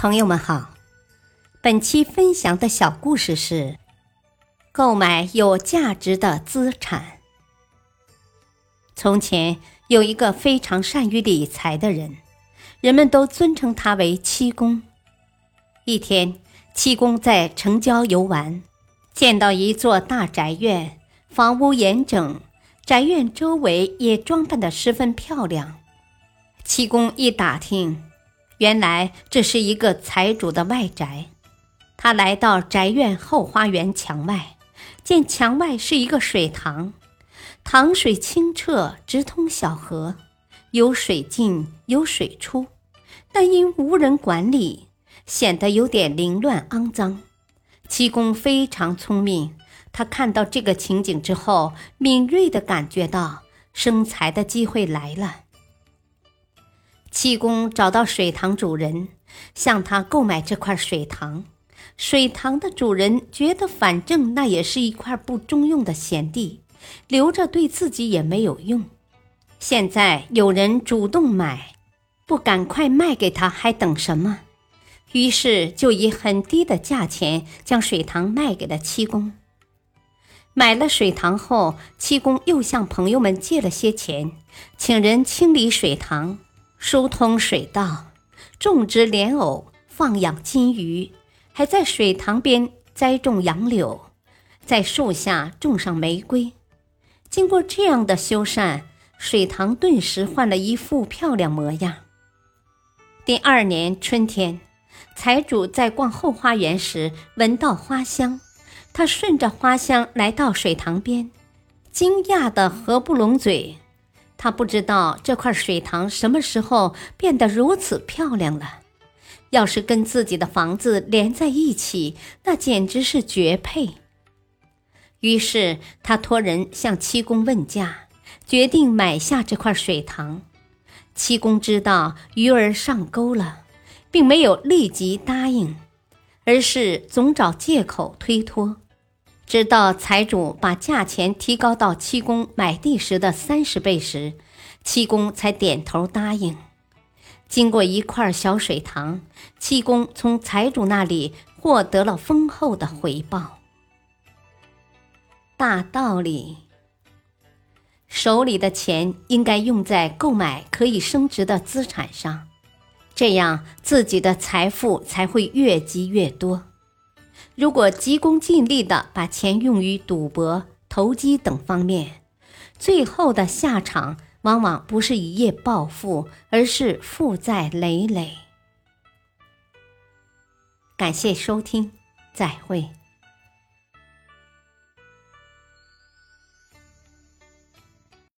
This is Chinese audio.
朋友们好，本期分享的小故事是：购买有价值的资产。从前有一个非常善于理财的人，人们都尊称他为七公。一天，七公在城郊游玩，见到一座大宅院，房屋严整，宅院周围也装扮得十分漂亮。七公一打听。原来这是一个财主的外宅，他来到宅院后花园墙外，见墙外是一个水塘，塘水清澈，直通小河，有水进有水出，但因无人管理，显得有点凌乱肮脏。七公非常聪明，他看到这个情景之后，敏锐地感觉到生财的机会来了。七公找到水塘主人，向他购买这块水塘。水塘的主人觉得，反正那也是一块不中用的闲地，留着对自己也没有用。现在有人主动买，不赶快卖给他，还等什么？于是就以很低的价钱将水塘卖给了七公。买了水塘后，七公又向朋友们借了些钱，请人清理水塘。疏通水道，种植莲藕，放养金鱼，还在水塘边栽种杨柳，在树下种上玫瑰。经过这样的修缮，水塘顿时换了一副漂亮模样。第二年春天，财主在逛后花园时闻到花香，他顺着花香来到水塘边，惊讶的合不拢嘴。他不知道这块水塘什么时候变得如此漂亮了。要是跟自己的房子连在一起，那简直是绝配。于是他托人向七公问价，决定买下这块水塘。七公知道鱼儿上钩了，并没有立即答应，而是总找借口推脱。直到财主把价钱提高到七公买地时的三十倍时，七公才点头答应。经过一块小水塘，七公从财主那里获得了丰厚的回报。大道理：手里的钱应该用在购买可以升值的资产上，这样自己的财富才会越积越多。如果急功近利的把钱用于赌博、投机等方面，最后的下场往往不是一夜暴富，而是负债累累。感谢收听，再会。